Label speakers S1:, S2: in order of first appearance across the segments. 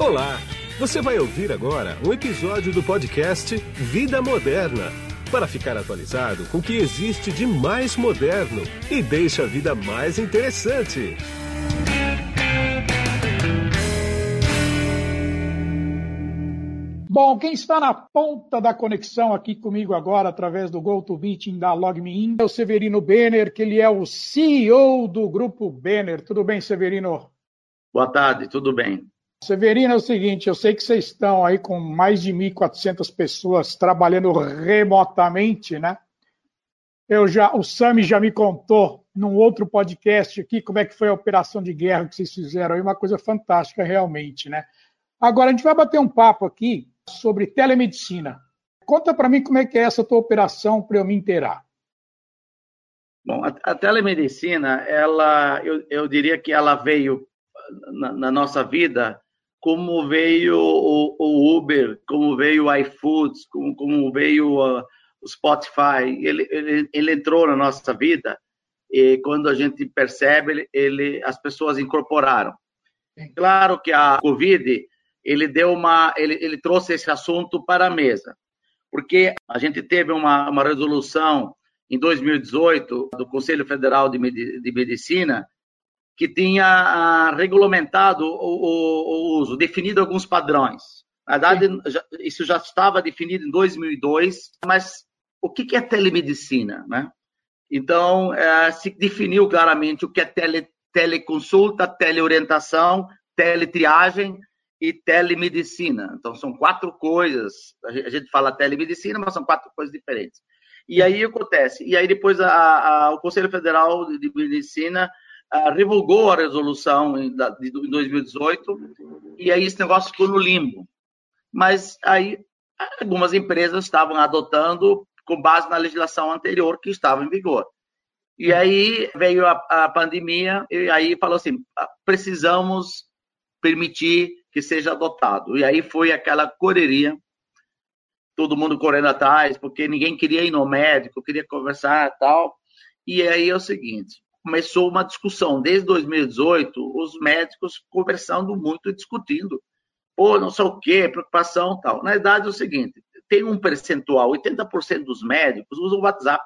S1: Olá! Você vai ouvir agora um episódio do podcast Vida Moderna para ficar atualizado com o que existe de mais moderno e deixa a vida mais interessante.
S2: Bom, quem está na ponta da conexão aqui comigo agora, através do GoToMeeting da LogMeIn, é o Severino Benner, que ele é o CEO do Grupo Benner. Tudo bem, Severino?
S3: Boa tarde, tudo bem.
S2: Severino, é o seguinte, eu sei que vocês estão aí com mais de 1.400 pessoas trabalhando remotamente, né? Eu já, o Sami já me contou num outro podcast aqui como é que foi a operação de guerra que vocês fizeram aí, uma coisa fantástica realmente, né? Agora a gente vai bater um papo aqui sobre telemedicina. Conta para mim como é que é essa tua operação para eu me inteirar.
S3: Bom, a, a telemedicina, ela, eu, eu, diria que ela veio na, na nossa vida como veio o, o, Uber, como veio o iFoods, como, como veio o, o Spotify. Ele, ele, ele, entrou na nossa vida e quando a gente percebe, ele, as pessoas incorporaram. Claro que a Covid ele deu uma, ele, ele trouxe esse assunto para a mesa, porque a gente teve uma, uma resolução em 2018 do Conselho Federal de, de Medicina que tinha ah, regulamentado o, o, o, uso, definido alguns padrões. Na verdade, já, isso já estava definido em 2002, mas o que, que é telemedicina, né? Então, é, se definiu claramente o que é tele, teleconsulta, teleorientação, teletriagem e telemedicina. Então, são quatro coisas. A gente fala telemedicina, mas são quatro coisas diferentes. E aí acontece. E aí depois a, a, o Conselho Federal de Medicina ah, revogou a resolução em, de 2018 e aí esse negócio ficou no limbo. Mas aí algumas empresas estavam adotando com base na legislação anterior que estava em vigor. E aí veio a, a pandemia e aí falou assim, ah, precisamos permitir que seja adotado. E aí foi aquela correria, todo mundo correndo atrás, porque ninguém queria ir no médico, queria conversar e tal. E aí é o seguinte, começou uma discussão. Desde 2018, os médicos conversando muito, discutindo. Pô, não sei o quê, preocupação tal. Na verdade é o seguinte, tem um percentual, 80% dos médicos usam o WhatsApp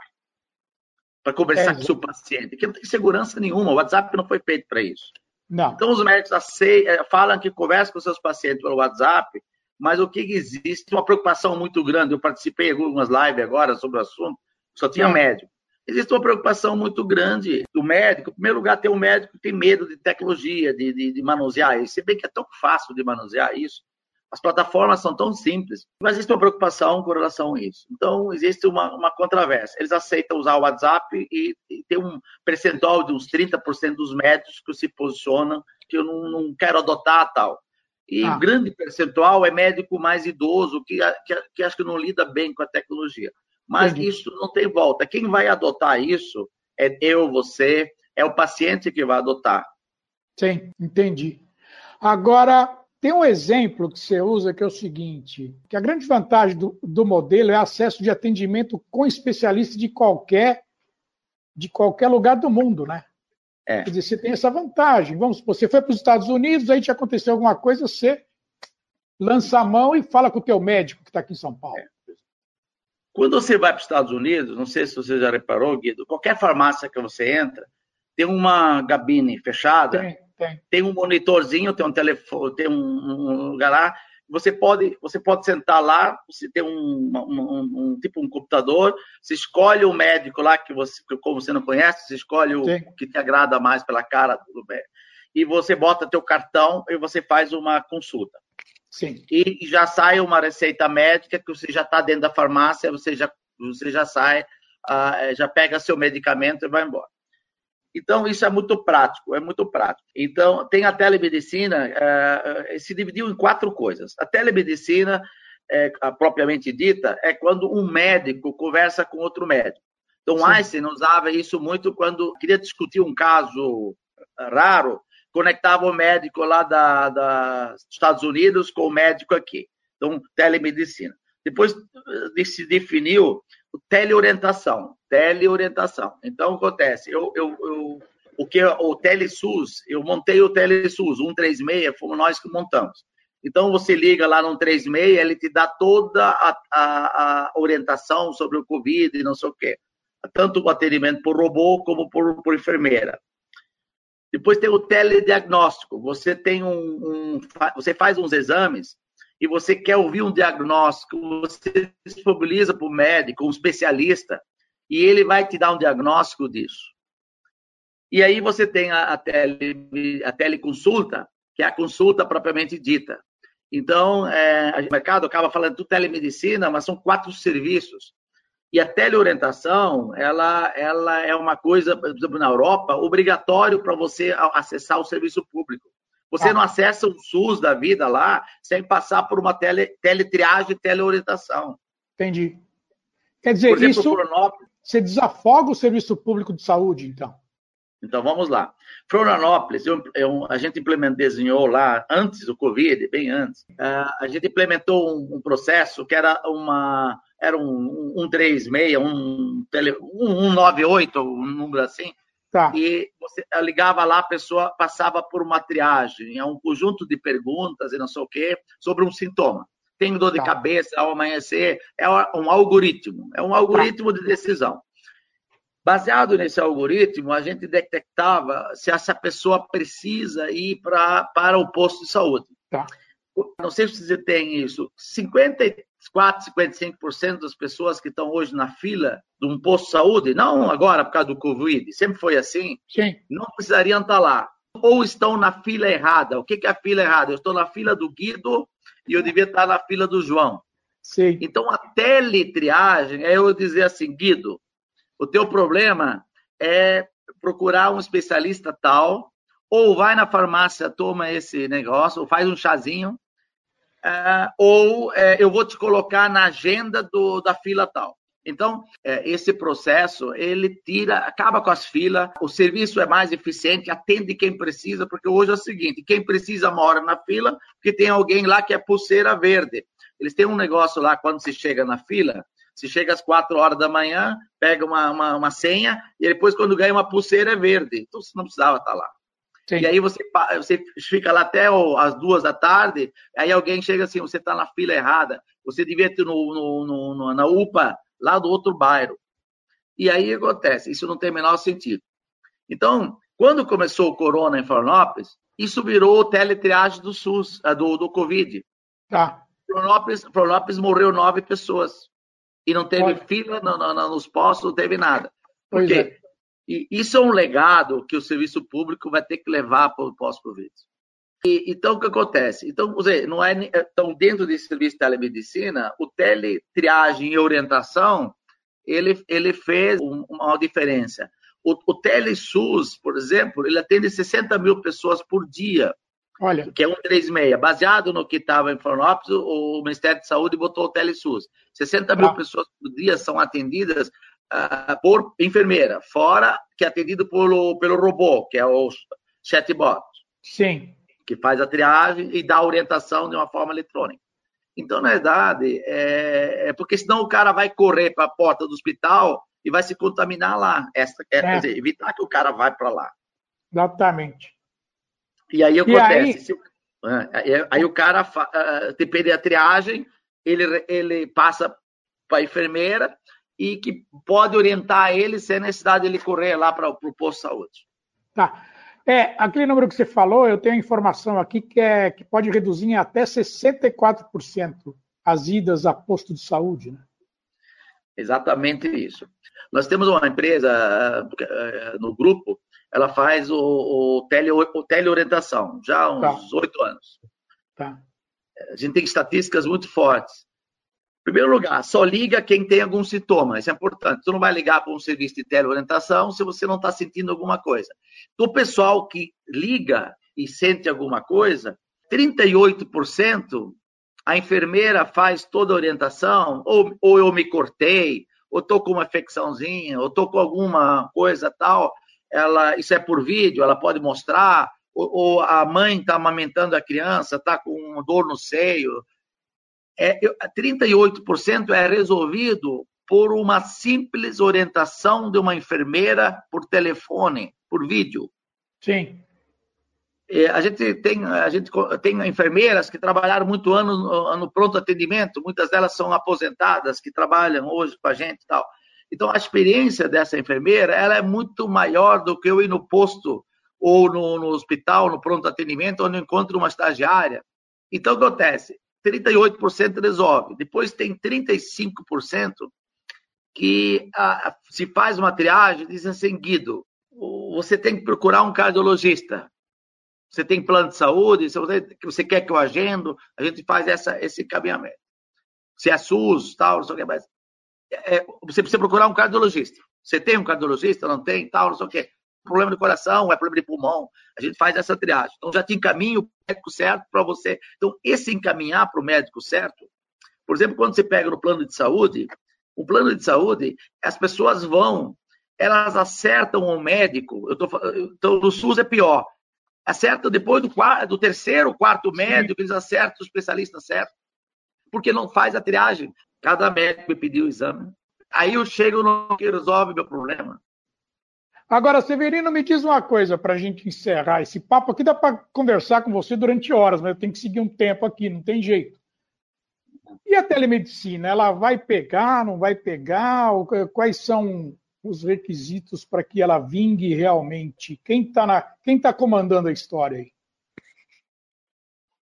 S3: para conversar é, com o seu paciente, que não tem segurança nenhuma. O WhatsApp não foi feito para isso. Não. Então, os médicos eh, falam que conversam com seus pacientes pelo WhatsApp, mas o que existe? Uma preocupação muito grande. Eu participei de algumas lives agora sobre o assunto, só tinha médico. Existe uma preocupação muito grande do médico. Em primeiro lugar, tem um médico que tem medo de tecnologia, de, de, de manusear isso. Se bem que é tão fácil de manusear isso, as plataformas são tão simples, mas existe uma preocupação com relação a isso. Então, existe uma, uma controvérsia. Eles aceitam usar o WhatsApp e, e tem um percentual de uns 30% dos médicos que se posicionam que eu não, não quero adotar tal. E ah. grande percentual é médico mais idoso, que, que, que, acho que não lida bem com a tecnologia. Mas Entendi. isso não tem volta. Quem vai adotar isso é eu, você, é o paciente que vai adotar.
S2: Sim, entendi. Agora, tem um exemplo que você usa que é o seguinte: que a grande vantagem do, do modelo é acesso de atendimento com especialista de qualquer de qualquer lugar do mundo, né? É. Quer dizer, você tem essa vantagem. Vamos, você foi para os Estados Unidos, aí te aconteceu alguma coisa, você lança a mão e fala com o teu médico que está aqui em São Paulo. É.
S3: Quando você vai para os Estados Unidos, não sei se você já reparou, Guido, qualquer farmácia que você entra, tem uma gabine fechada tem. Tem. tem um monitorzinho, tem um telefone, tem um, lugar lá. Você pode, você pode sentar lá, você tem um, um, um, tipo um computador, você escolhe o médico lá que você, como você não conhece, você escolhe o Sim. que te agrada mais pela cara do médico. E você bota teu cartão e você faz uma consulta. Sim. E já sai uma receita médica que você já está dentro da farmácia, você já, você já sai, uh, já pega seu medicamento e vai embora. Então, isso é muito prático, é muito prático. Então, tem a telemedicina, é, se dividiu em quatro coisas. A telemedicina, é, propriamente dita, é quando um médico conversa com outro médico. Então, Sim. Einstein usava isso muito quando queria discutir um caso raro, conectava o médico lá da, da, dos Estados Unidos com o médico aqui. Então, telemedicina. Depois se definiu teleorientação, teleorientação. Então, acontece, eu, eu, eu, o que o TeleSUS, eu montei o TeleSUS 136, fomos nós que montamos. Então, você liga lá no 36, ele te dá toda a, a, a orientação sobre o Covid e não sei o quê. Tanto o atendimento por robô como por, por enfermeira. Depois tem o telediagnóstico. Você tem um, um, você faz uns exames e você quer ouvir um diagnóstico, você disponibiliza para o médico, um especialista, e ele vai te dar um diagnóstico disso. E aí você tem a, a, tele, a teleconsulta, que é a consulta propriamente dita. Então, é, o mercado acaba falando de telemedicina, mas são quatro serviços. E a teleorientação, ela, ela é uma coisa, por exemplo, na Europa, obrigatório para você acessar o serviço público. Você ah. não acessa o SUS da vida lá sem passar por uma tele, teletriagem, teleorientação.
S2: Entendi. Quer dizer, exemplo, isso você desafoga o serviço público de saúde, então?
S3: Então, vamos lá. Florianópolis, eu, eu, a gente implementou, desenhou lá, antes do Covid, bem antes, uh, a gente implementou um, um, processo que era uma era um, um 36, um, um 198, um número assim, tá. e você ligava lá, a pessoa passava por uma triagem, é um conjunto de perguntas e não sei o quê, sobre um sintoma. Tenho dor de tá. cabeça ao amanhecer, é um algoritmo, é um algoritmo tá. de decisão. Baseado nesse algoritmo, a gente detectava se essa pessoa precisa ir pra, para o posto de saúde. Tá. Não sei se você tem isso. 54, 55% das pessoas que estão hoje na fila de um posto de saúde, não agora por causa do Covid, sempre foi assim, Sim. não precisariam estar lá. Ou estão na fila errada. O que é a fila errada? Eu estou na fila do Guido e eu devia estar na fila do João. Sim. Então, a teletriagem é eu dizer assim, Guido, o teu problema é procurar um especialista tal, ou vai na farmácia, toma esse negócio, ou faz um chazinho, uh, ou uh, eu vou te colocar na agenda do, da fila tal. Então, uh, esse processo, ele tira, acaba com as filas, o serviço é mais eficiente, atende quem precisa, porque hoje é o seguinte, quem precisa mora na fila, porque tem alguém lá que é pulseira verde. Eles têm um negócio lá, quando se chega na fila, se chega às quatro horas da manhã, pega uma, uma, uma, senha, e depois, quando ganha uma pulseira, é verde. Então, você não precisava estar lá. Sim. E aí você, você fica lá até as duas da tarde, aí alguém chega assim, você está na fila errada, você devia ter no, no, no, na UPA, lá do outro bairro. E aí acontece, isso não tem o menor sentido. Então, quando começou o corona em Florianópolis, isso virou o teletriagem do SUS, do, do Covid. Tá. Florianópolis, Florianópolis morreu nove pessoas e não teve Pode. fila no, no, nos postos, não teve nada. Por quê? É. E isso é um legado que o serviço público vai ter que levar para o pós-Covid. Então, o que acontece? Então, você, não é, então, dentro desse serviço de telemedicina, o teletriagem e orientação, ele, ele fez uma diferença. O, o TeleSUS, por exemplo, ele atende 60 mil pessoas por dia. Olha. Que é 136. Baseado no que estava em Florianópolis, o Ministério de Saúde botou o TeleSUS. 60 mil ah. pessoas por dia são atendidas uh, por enfermeira, fora que é atendido pelo, pelo robô, que é o chatbot. Sim. Que faz a triagem e dá a orientação de uma forma eletrônica. Então, na verdade, é, é porque senão o cara vai correr para a porta do hospital e vai se contaminar lá. Essa, é, é. Quer dizer, evitar que o cara vá para lá.
S2: Exatamente.
S3: E aí acontece. E aí... aí... aí, o cara uh, tem perder a triagem, ele, ele passa para a enfermeira e que pode orientar ele sem necessidade de ele correr lá para o posto de saúde.
S2: Tá. É, aquele número que você falou, eu tenho a informação aqui que, é, que pode reduzir em até 64% as idas a posto de saúde, né?
S3: Exatamente isso. Nós temos uma empresa uh, no grupo ela faz o, o, tele, o teleorientação, já há uns tá. oito tá. anos. Tá. A gente tem estatísticas muito fortes. Primeiro lugar, só liga quem tem algum sintoma, isso é importante. Tu não vai ligar para um serviço de teleorientação se você não está sentindo alguma coisa. Do pessoal que liga e sente alguma coisa, 38% a enfermeira faz toda a orientação, ou, ou eu me cortei, ou estou com uma infecçãozinha, ou estou com alguma coisa tal, ela, isso é por vídeo, ela pode mostrar, ou, ou a mãe está amamentando a criança, está com dor no seio. É, 38% é resolvido por uma simples orientação de uma enfermeira por telefone, por vídeo. Sim.
S4: a gente tem a gente tem enfermeiras que trabalharam muito ano no pronto atendimento, muitas delas são aposentadas que trabalham hoje com a gente e tal. Então a experiência dessa enfermeira ela é muito maior do que eu ir no posto ou no, no hospital, no pronto atendimento, onde eu encontro uma estagiária. Então o que acontece? 38% resolve. Depois tem 35% que ah, se faz uma triagem, dizem assim, Guido, você tem que procurar um cardiologista. Você tem plano de saúde, você, você quer que eu agendo, a gente faz essa, esse encaminhamento. Se é SUS, tal, não sei o que, mas é, você precisa procurar um cardiologista. Você tem um cardiologista, não tem, tal, não sei o que. Problema de coração, é problema de pulmão. A gente faz essa triagem. Então, já te encaminha o médico certo para você. Então, esse encaminhar para o médico certo, por exemplo, quando você pega no plano de saúde, o plano de saúde, as pessoas vão, elas acertam o médico. Eu tô, então, no SUS é pior. Acertam depois do, quarto, do terceiro, quarto médico, eles acertam o especialista certo. Porque não faz a triagem. Cada médico me pediu o exame. Aí eu chego no que resolve meu problema.
S2: Agora, Severino, me diz uma coisa para a gente encerrar esse papo aqui. Dá para conversar com você durante horas, mas eu tenho que seguir um tempo aqui, não tem jeito. E a telemedicina, ela vai pegar, não vai pegar? Quais são os requisitos para que ela vingue realmente? Quem está tá comandando a história aí?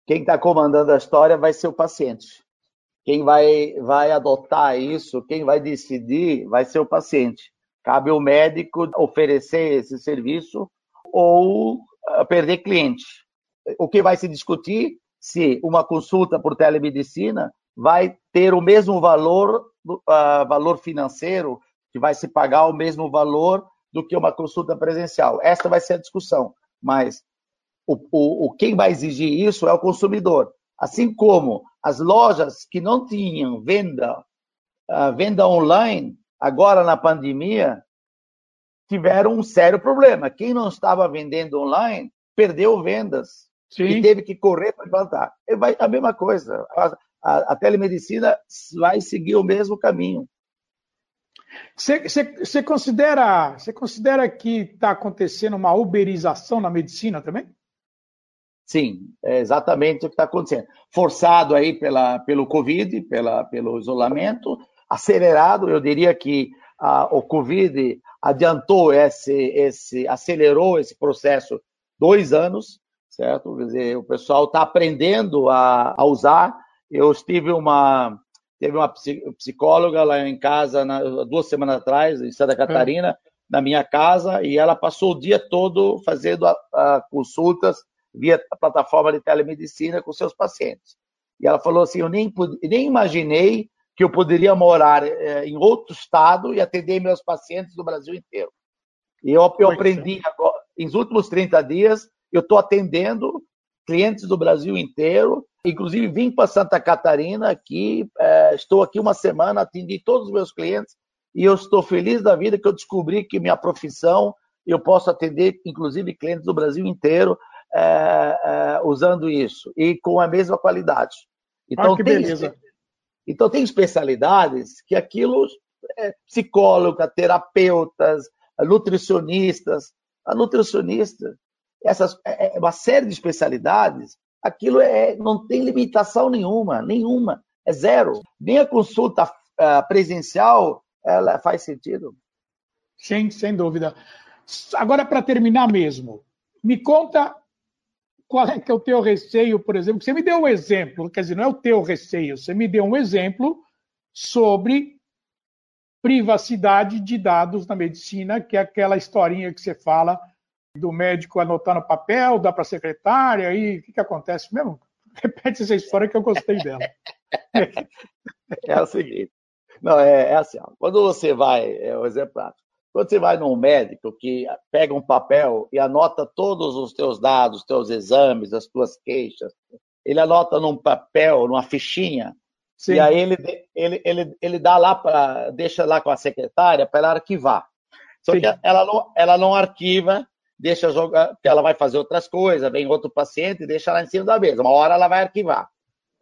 S3: Quem está comandando a história vai ser o paciente. Quem vai, vai adotar isso, quem vai decidir, vai ser o paciente. Cabe ao médico oferecer esse serviço ou ah, perder cliente. O que vai se discutir se uma consulta por telemedicina vai ter o mesmo valor, uh, valor financeiro, que vai se pagar o mesmo valor do que uma consulta presencial. Essa vai ser a discussão, mas o, o, quem vai exigir isso é o consumidor. Assim como as lojas que não tinham venda, uh, venda online, agora na pandemia, tiveram um sério problema. Quem não estava vendendo online perdeu vendas Sim. e teve que correr para implantar. Vai a mesma coisa a, a telemedicina vai seguir o mesmo caminho.
S2: Você considera, considera que está acontecendo uma uberização na medicina também?
S3: Sim, é exatamente o que está acontecendo. Forçado aí pela, pelo Covid, pela, pelo isolamento, acelerado, eu diria que a, o Covid adiantou esse, esse, acelerou esse processo dois anos, certo? Quer dizer, o pessoal está aprendendo a, a usar eu estive uma teve uma psicóloga lá em casa na, duas semanas atrás em Santa Catarina, é. na minha casa, e ela passou o dia todo fazendo a, a consultas via plataforma de telemedicina com seus pacientes. E ela falou assim: eu nem, nem imaginei que eu poderia morar é, em outro estado e atender meus pacientes do Brasil inteiro. E eu, eu aprendi agora, nos últimos 30 dias, eu estou atendendo clientes do Brasil inteiro. Inclusive, vim para Santa Catarina aqui, é, estou aqui uma semana, atendi todos os meus clientes e eu estou feliz da vida que eu descobri que minha profissão eu posso atender, inclusive, clientes do Brasil inteiro é, é, usando isso e com a mesma qualidade.
S2: Então, ah, que beleza.
S3: Então, tem especialidades que aquilo é psicóloga, terapeutas, nutricionistas. A nutricionista essas, é, é uma série de especialidades, aquilo é, não tem limitação nenhuma, nenhuma, é zero. Nem a consulta uh, presencial ela faz sentido.
S2: Sim, sem dúvida. Agora, para terminar mesmo, me conta qual é que é o teu receio, por exemplo. Você me deu um exemplo, quer dizer, não é o teu receio, você me deu um exemplo sobre privacidade de dados na medicina, que é aquela historinha que você fala do médico anotar no papel, dá para a secretária, aí o que, que acontece mesmo? Repete essa história que eu gostei dela.
S3: É o seguinte, não, é, é assim, ó, quando você vai, é o exemplo prático, quando você vai num médico que pega um papel e anota todos os teus dados, teus exames, as tuas queixas, ele anota num papel, numa fichinha, Sim. e aí ele, ele, ele, ele dá lá para, deixa lá com a secretária para ela arquivar. Só Sim. que ela não, ela não arquiva deixa jogar, porque ela vai fazer outras coisas, vem outro paciente e deixa lá em cima da mesa. Uma hora ela vai arquivar.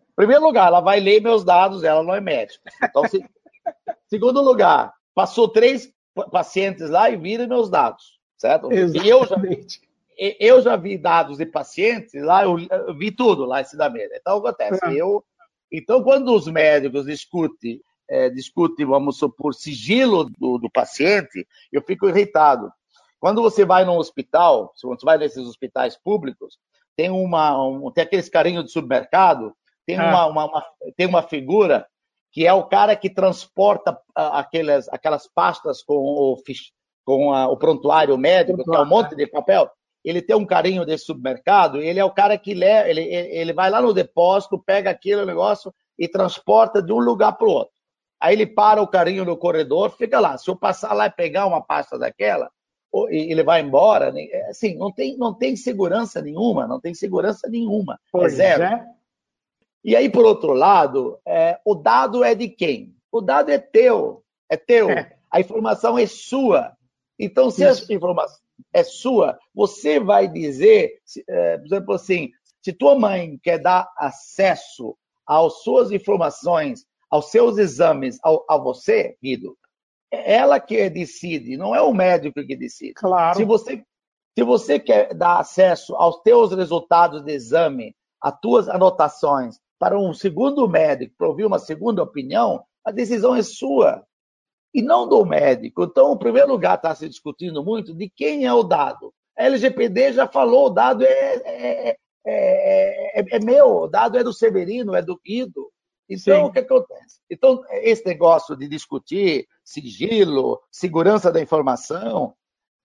S3: Em primeiro lugar, ela vai ler meus dados, ela não é médica. Então, se... segundo lugar, passou três pacientes lá e viram meus dados, certo?
S2: Exatamente. E eu já,
S3: eu já vi dados de pacientes, lá eu, eu vi tudo lá em Cidameda. Então, acontece, é. eu... Então, quando os médicos discutem, é, discutem, vamos supor, sigilo do, do paciente, eu fico irritado. Quando você vai num hospital, se você vai nesses hospitais públicos, tem uma um, tem aqueles carinhos de supermercado, tem ah. uma, uma, uma, tem uma figura que é o cara que transporta aquelas, aquelas pastas com o, com a, o prontuário médico, que é um monte de papel. Ele tem um carinho desse supermercado, ele é o cara que leva, ele, ele vai lá no depósito, pega aquele negócio e transporta de um lugar para o outro. Aí ele para o carinho no corredor, fica lá. Se eu passar lá e pegar uma pasta daquela, e ele vai embora, né, é, assim, não tem, não tem segurança nenhuma, não tem segurança nenhuma. É pois é zero. É. E aí, por outro lado, é, o dado é de quem? O dado é teu, é teu. É. A informação é sua. Então, se Isso. a informação é sua, você vai dizer, é, por exemplo, assim, se tua mãe quer dar acesso às suas informações, aos seus exames, ao, a você, Guido, é ela que decide, não é o médico que decide.
S2: Claro.
S3: Se você, se você quer dar acesso aos teus resultados de exame, às tuas anotações, para um segundo médico, para ouvir uma segunda opinião, a decisão é sua e não do médico. Então, em primeiro lugar, está se discutindo muito de quem é o dado. A LGPD já falou, o dado é, é, é, é, é meu, o dado é do Severino, é do Guido. Então, Sim. o que acontece? Então, esse negócio de discutir sigilo, segurança da informação,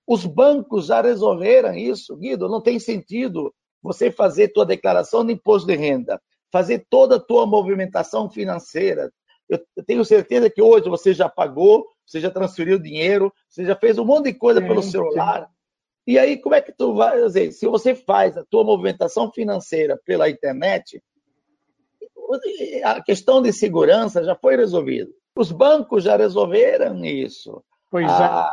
S3: os bancos já resolveram isso, Guido. Não tem sentido você fazer tua declaração de imposto de renda, fazer toda a tua movimentação financeira. Eu tenho certeza que hoje você já pagou, você já transferiu dinheiro, você já fez um monte de coisa pelo celular. Sim. E aí, como é que tu vai dizer? Se você faz a tua movimentação financeira pela internet, a questão de segurança já foi resolvida. Os bancos já resolveram isso.
S2: Pois é. Ah,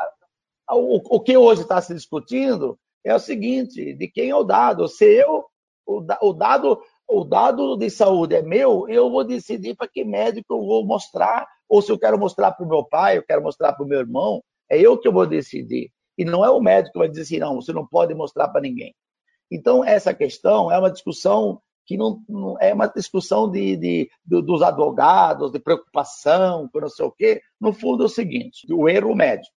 S3: o, o, que hoje está se discutindo é o seguinte: de quem é o dado? Se eu, o, o dado o dado de saúde é meu, eu vou decidir para que médico eu vou mostrar, ou se eu quero mostrar para o meu pai, eu quero mostrar para o meu irmão, é eu que eu vou decidir. E não é o médico que vai dizer assim, não, você não pode mostrar para ninguém. Então, essa questão é uma discussão que não, não é uma discussão de, de, de, dos advogados, de preocupação, com não sei o quê. No fundo, é o seguinte: o erro médico.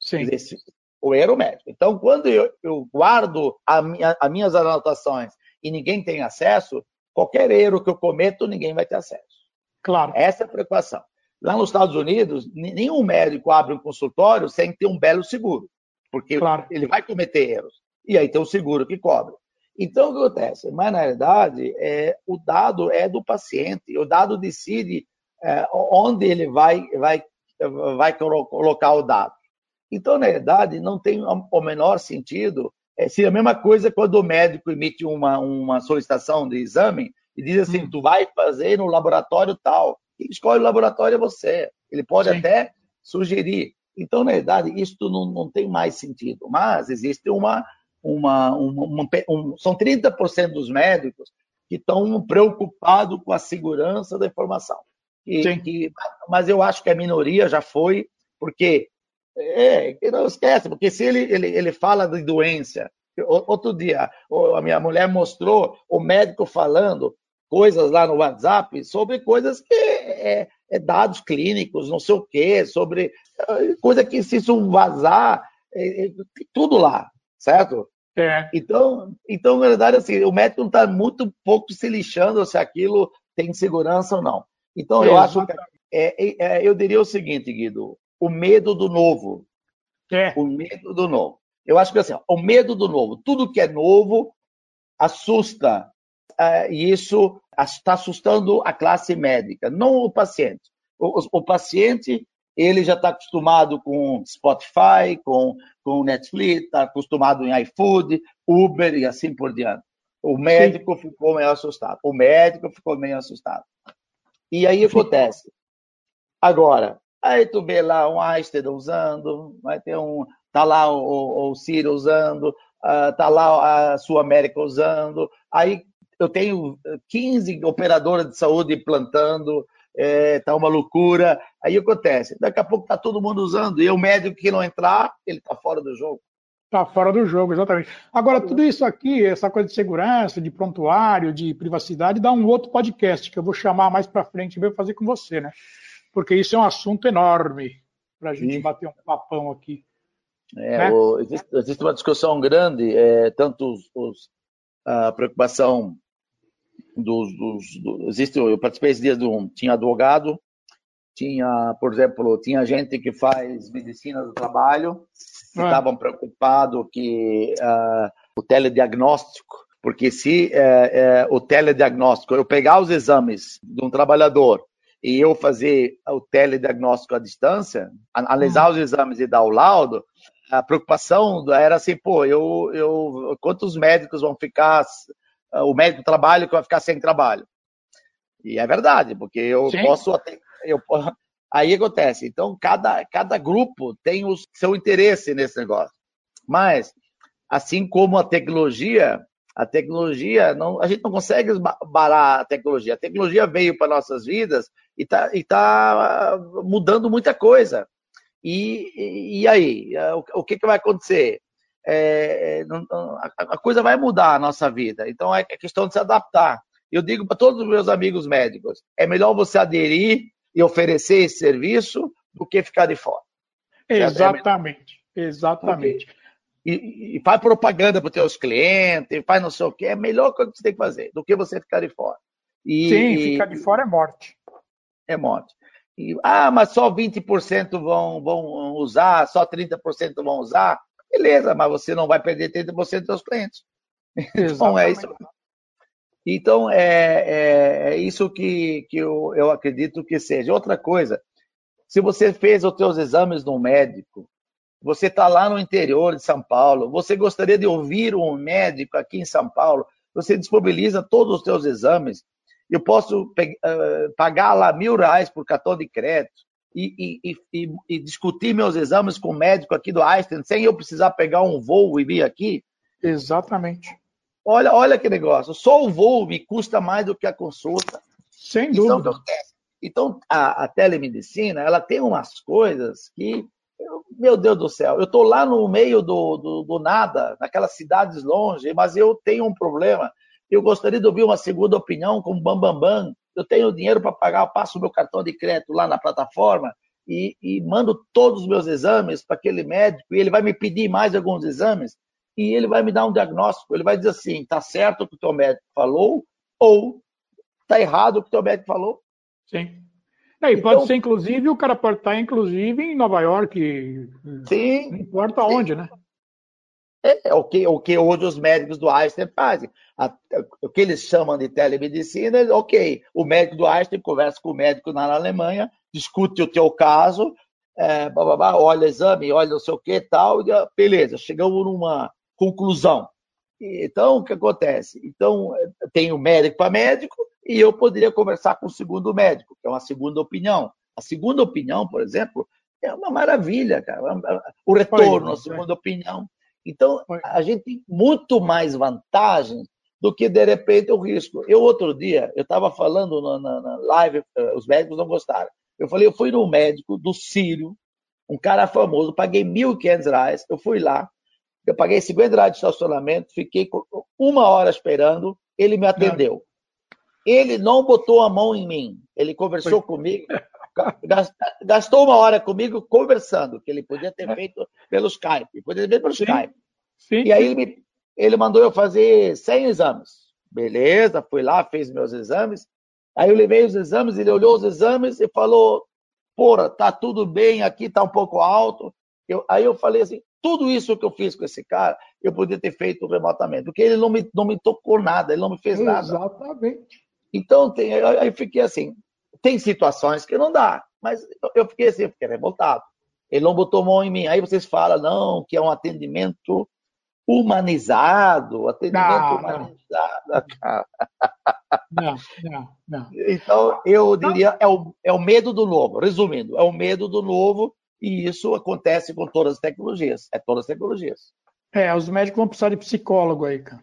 S2: Sim.
S3: Esse, o erro médico. Então, quando eu, eu guardo a minha, as minhas anotações e ninguém tem acesso, qualquer erro que eu cometo, ninguém vai ter acesso.
S2: Claro.
S3: Essa é a preocupação. Lá nos Estados Unidos, nenhum médico abre um consultório sem ter um belo seguro, porque claro. ele vai cometer erros. E aí tem o seguro que cobre. Então, o que acontece? Mas, na realidade, é, o dado é do paciente, o dado decide é, onde ele vai, vai, vai colocar o dado. Então, na realidade, não tem o menor sentido é, seria a mesma coisa quando o médico emite uma, uma solicitação de exame e diz assim, hum. tu vai fazer no laboratório tal. Quem escolhe o laboratório é você. Ele pode Sim. até sugerir. Então, na verdade, isso não, não tem mais sentido. Mas existe uma... uma, uma, uma um, são 30% dos médicos que estão preocupados com a segurança da informação. E, que, mas eu acho que a minoria já foi, porque é, não esquece, porque se ele, ele, ele fala de doença, outro dia a minha mulher mostrou o médico falando coisas lá no WhatsApp sobre coisas que é, é dados clínicos, não sei o quê, sobre eh, coisa que se isso vazar, é, é, tudo lá, certo?
S2: É.
S3: Então, então, na verdade, assim, o médico está muito pouco se lixando se aquilo tem segurança ou não. Então, eu acho que é, é, eu diria o seguinte, Guido, o medo do novo.
S2: É.
S3: O medo do novo. Eu acho que assim, o medo do novo, tudo que é novo assusta. Uh, e isso está assustando a classe médica, não o paciente. O, o, o paciente ele já está acostumado com Spotify, com, com Netflix, está acostumado em iFood, Uber e assim por diante. O médico Sim. ficou meio assustado. O médico ficou meio assustado. E aí acontece. Agora, Aí tu vê lá um Einstein usando, vai ter um. Tá lá o, o Ciro usando, uh, tá lá a Sul América usando. Aí eu tenho 15 operadoras de saúde plantando, é, tá uma loucura. Aí acontece, daqui a pouco tá todo mundo usando, e o médico que não entrar, ele tá fora do jogo.
S2: Está fora do jogo, exatamente. Agora, tudo isso aqui, essa coisa de segurança, de prontuário, de privacidade, dá um outro podcast que eu vou chamar mais para frente e vou fazer com você, né? Porque isso é um assunto enorme para a gente Sim. bater um papão aqui.
S3: É, né? o, existe, existe, uma discussão grande, é, tanto os, os, a preocupação dos, dos do, existe, eu participei esse dia de um, tinha advogado, tinha, por exemplo, tinha gente que faz medicina do trabalho, que estavam preocupados que uh, o telediagnóstico, porque se uh, uh, o telediagnóstico, eu pegar os exames de um trabalhador e eu fazer o telediagnóstico à distância, analisar hum. os exames e dar o laudo, a preocupação era assim, pô, eu, eu, quantos médicos vão ficar, o médico trabalho que vai ficar sem trabalho? E é verdade, porque eu Sim. posso, eu, aí acontece. Então, cada, cada grupo tem o seu interesse nesse negócio. Mas, assim como a tecnologia, a tecnologia, não, a gente não consegue barar a tecnologia. A tecnologia veio para nossas vidas e está e tá mudando muita coisa. E, e aí, o, o que, que vai acontecer? É, a, a coisa vai mudar a nossa vida. Então é questão de se adaptar. Eu digo para todos os meus amigos médicos: é melhor você aderir e oferecer esse serviço do que ficar de fora.
S2: Exatamente, é exatamente.
S3: E, e, faz propaganda para os teus clientes, faz não sei o que, é a melhor coisa que você tem que fazer do que você ficar de fora.
S2: E, Sim, ficar de fora é morte.
S3: É morte. E, ah, mas só 20% vão, vão usar, só 30% vão usar. Beleza, mas você não vai perder 30% dos seus clientes. Exatamente. Então, é isso. Então, é, é, é isso que, que eu, eu acredito que seja. Outra coisa, se você fez os seus exames no médico, você está lá no interior de São Paulo, você gostaria de ouvir um médico aqui em São Paulo, você disponibiliza todos os seus exames, eu posso uh, pagar lá mil reais por cartão de crédito e, e, e, e, discutir meus exames com o médico aqui do Einstein sem eu precisar pegar um voo e vir aqui?
S2: Exatamente.
S3: Olha, olha que negócio. Só o voo me custa mais do que a consulta.
S2: Sem então, dúvida.
S3: Então, então a, a telemedicina, ela tem umas coisas que meu Deus do céu, eu estou lá no meio do, do, do, nada, naquelas cidades longe, mas eu tenho um problema eu gostaria de ouvir uma segunda opinião com Bam Bam Bam. Eu tenho dinheiro para pagar, eu passo o meu cartão de crédito lá na plataforma e, e mando todos os meus exames para aquele médico e ele vai me pedir mais alguns exames e ele vai me dar um diagnóstico. Ele vai dizer assim, está certo o que o teu médico falou ou está errado o que o teu médico falou.
S2: Sim. É, e então, pode ser, inclusive, o cara pode estar, inclusive, em Nova York. Sim. Não importa sim. onde, né?
S3: É, é o que, o que hoje os médicos do Einstein fazem. A, o que eles chamam de telemedicina, ok, o médico do Einstein conversa com o médico na Alemanha, discute o teu caso, é, blá, blá, blá, olha o exame, olha não sei o que tal, e, beleza, chegamos numa conclusão. Então, o que acontece? Então, tem o médico para médico e eu poderia conversar com o segundo médico, que é uma segunda opinião. A segunda opinião, por exemplo, é uma maravilha, cara. O retorno, a segunda opinião. Então, a gente tem muito mais vantagem do que, de repente, o risco. Eu, outro dia, eu estava falando na, na, live, eh, os médicos não gostaram. Eu falei, eu fui no médico do Sírio, um cara famoso, paguei R$ 1.500, eu fui lá, eu paguei 50 reais de estacionamento, fiquei uma hora esperando, ele me atendeu. Ele não botou a mão em mim, ele conversou Foi. comigo, gastou uma hora comigo conversando, que ele podia ter feito pelo Skype, podia ter feito pelo sim. Skype. Sim, e aí ele, me, ele mandou eu fazer 100 exames. Beleza, fui lá, fez meus exames. Aí eu levei os exames, ele olhou os exames e falou: Porra, tá tudo bem, aqui tá um pouco alto. Eu, aí eu falei assim: tudo isso que eu fiz com esse cara, eu podia ter feito remotamente, porque ele não me, não me tocou nada, ele não me fez nada.
S2: Exatamente.
S3: Então, tem, aí fiquei assim: tem situações que não dá, mas eu fiquei assim, eu fiquei revoltado. Ele não botou mão em mim. Aí vocês falam, não, que é um atendimento humanizado, atendimento não, humanizado.
S2: Não. não, não,
S3: Então, eu diria, é o, é o medo do novo. Resumindo, é o medo do novo e isso acontece com todas as tecnologias. É todas as tecnologias.
S2: É, os médicos vão precisar de psicólogo aí, cara.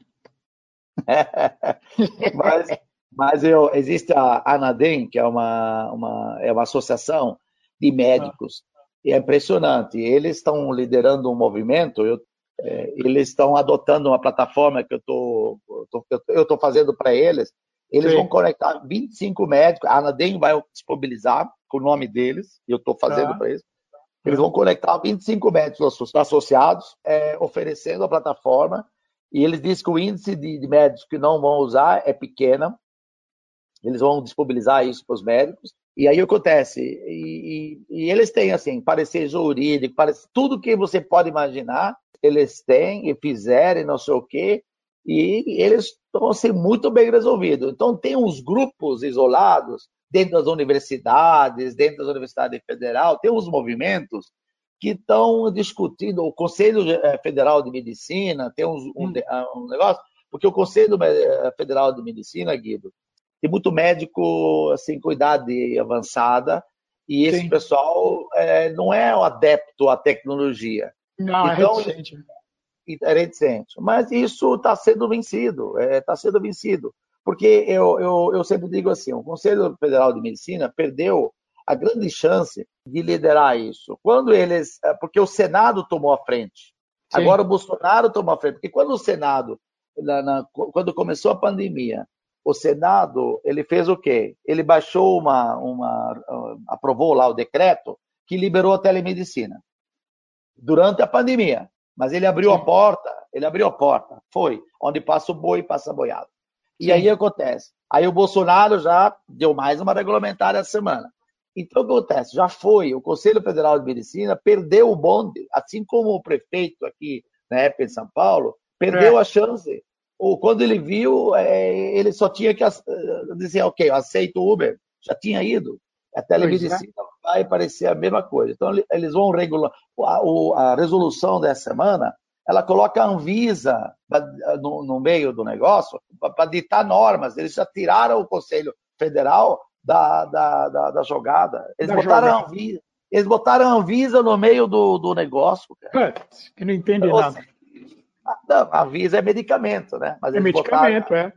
S3: mas, mas eu, existe a ANADEM, que é uma, uma, é uma associação de médicos, e é impressionante. Eles estão liderando um movimento. Eu, é, eles estão adotando uma plataforma que eu tô, estou fazendo para eles. Eles Sim. vão conectar 25 médicos, a Anadem vai disponibilizar com o nome deles, e eu estou fazendo tá. para eles. Eles vão conectar 25 médicos associados, é, oferecendo a plataforma, e eles dizem que o índice de, de médicos que não vão usar é pequena. Eles vão disponibilizar isso para os médicos. E aí acontece, e, e, e, eles têm assim, parecer jurídico, parece, tudo que você pode imaginar, eles têm e fizerem, não sei o quê, e eles estão assim, muito bem resolvidos. Então tem uns grupos isolados dentro das universidades, dentro das universidades federal, tem uns movimentos que estão discutindo, o Conselho eh, Federal de Medicina tem uns, um, hum. ah, um negócio, porque o Conselho eh, Federal de Medicina, Guido, tem muito médico assim, com idade avançada, e esse Sim. pessoal é, não é um adepto à tecnologia.
S2: Não, é então, é reticente.
S3: É reticente. Mas isso está sendo vencido, está é, sendo vencido. Porque eu, eu, eu sempre digo assim, o Conselho Federal de Medicina perdeu a grande chance de liderar isso. Quando eles, é, porque o Senado tomou a frente. Sim. Agora o Bolsonaro tomou a frente, porque quando o Senado, na, na, quando começou a pandemia, o Senado ele fez o quê? Ele baixou uma, uma uh, aprovou lá o decreto que liberou a telemedicina durante a pandemia. Mas ele abriu Sim. a porta, ele abriu a porta, foi onde passa o boi, passa a boiada. E Sim. aí acontece. Aí o Bolsonaro já deu mais uma regulamentar essa semana. Então o que acontece? Já foi, o Conselho Federal de Medicina perdeu o bonde, assim como o prefeito aqui na época em São Paulo, perdeu é. a chance. Ou quando ele viu, é, ele só tinha que dizer, ok, eu aceito o Uber, já tinha ido. A telemedicina é. vai parecer a mesma coisa. Então eles vão regular. A, a resolução dessa semana ela coloca a Anvisa no, no meio do negócio para ditar normas. Eles já tiraram o Conselho Federal da, da, da, da jogada. Eles da botaram jogada. a Anvisa. Eles botaram a Anvisa no meio do, do negócio.
S2: Cara. que não entende Ou nada.
S3: Não, a Anvisa é medicamento, né?
S2: Mas é medicamento, botaram, é.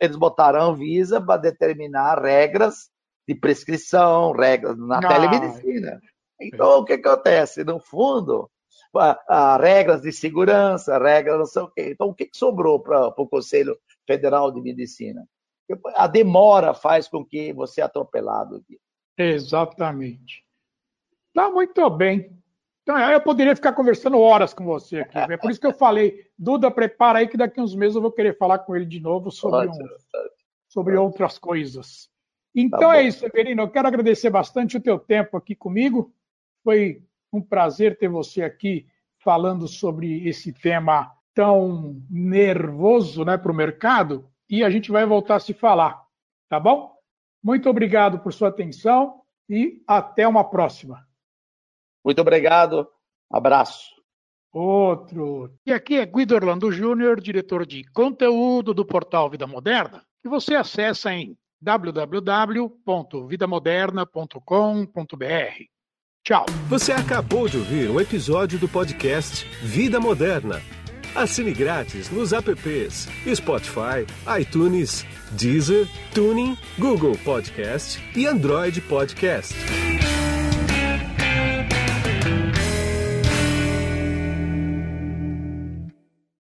S3: Eles botaram a Anvisa para determinar regras de prescrição, regras na não. telemedicina. Então, o que acontece? No fundo, a, a, regras de segurança, regras não sei o quê. Então, o que, que sobrou para o Conselho Federal de Medicina? A demora faz com que você é atropelado.
S2: Exatamente. Tá muito bem. Então, eu poderia ficar conversando horas com você aqui. É por isso que eu falei, Duda, prepara aí que daqui uns meses eu vou querer falar com ele de novo sobre, um, sobre outras coisas. Então tá é isso, Severino. Eu quero agradecer bastante o teu tempo aqui comigo. Foi um prazer ter você aqui falando sobre esse tema tão nervoso né, para o mercado e a gente vai voltar a se falar, tá bom? Muito obrigado por sua atenção e até uma próxima.
S3: Muito obrigado, abraço.
S2: Outro. E aqui é Guido Orlando Júnior, diretor de conteúdo do portal Vida Moderna, que você acessa em www.vidamoderna.com.br. Tchau.
S1: Você acabou de ouvir um episódio do podcast Vida Moderna. Assine grátis nos apps Spotify, iTunes, Deezer, Tuning, Google Podcast e Android Podcast.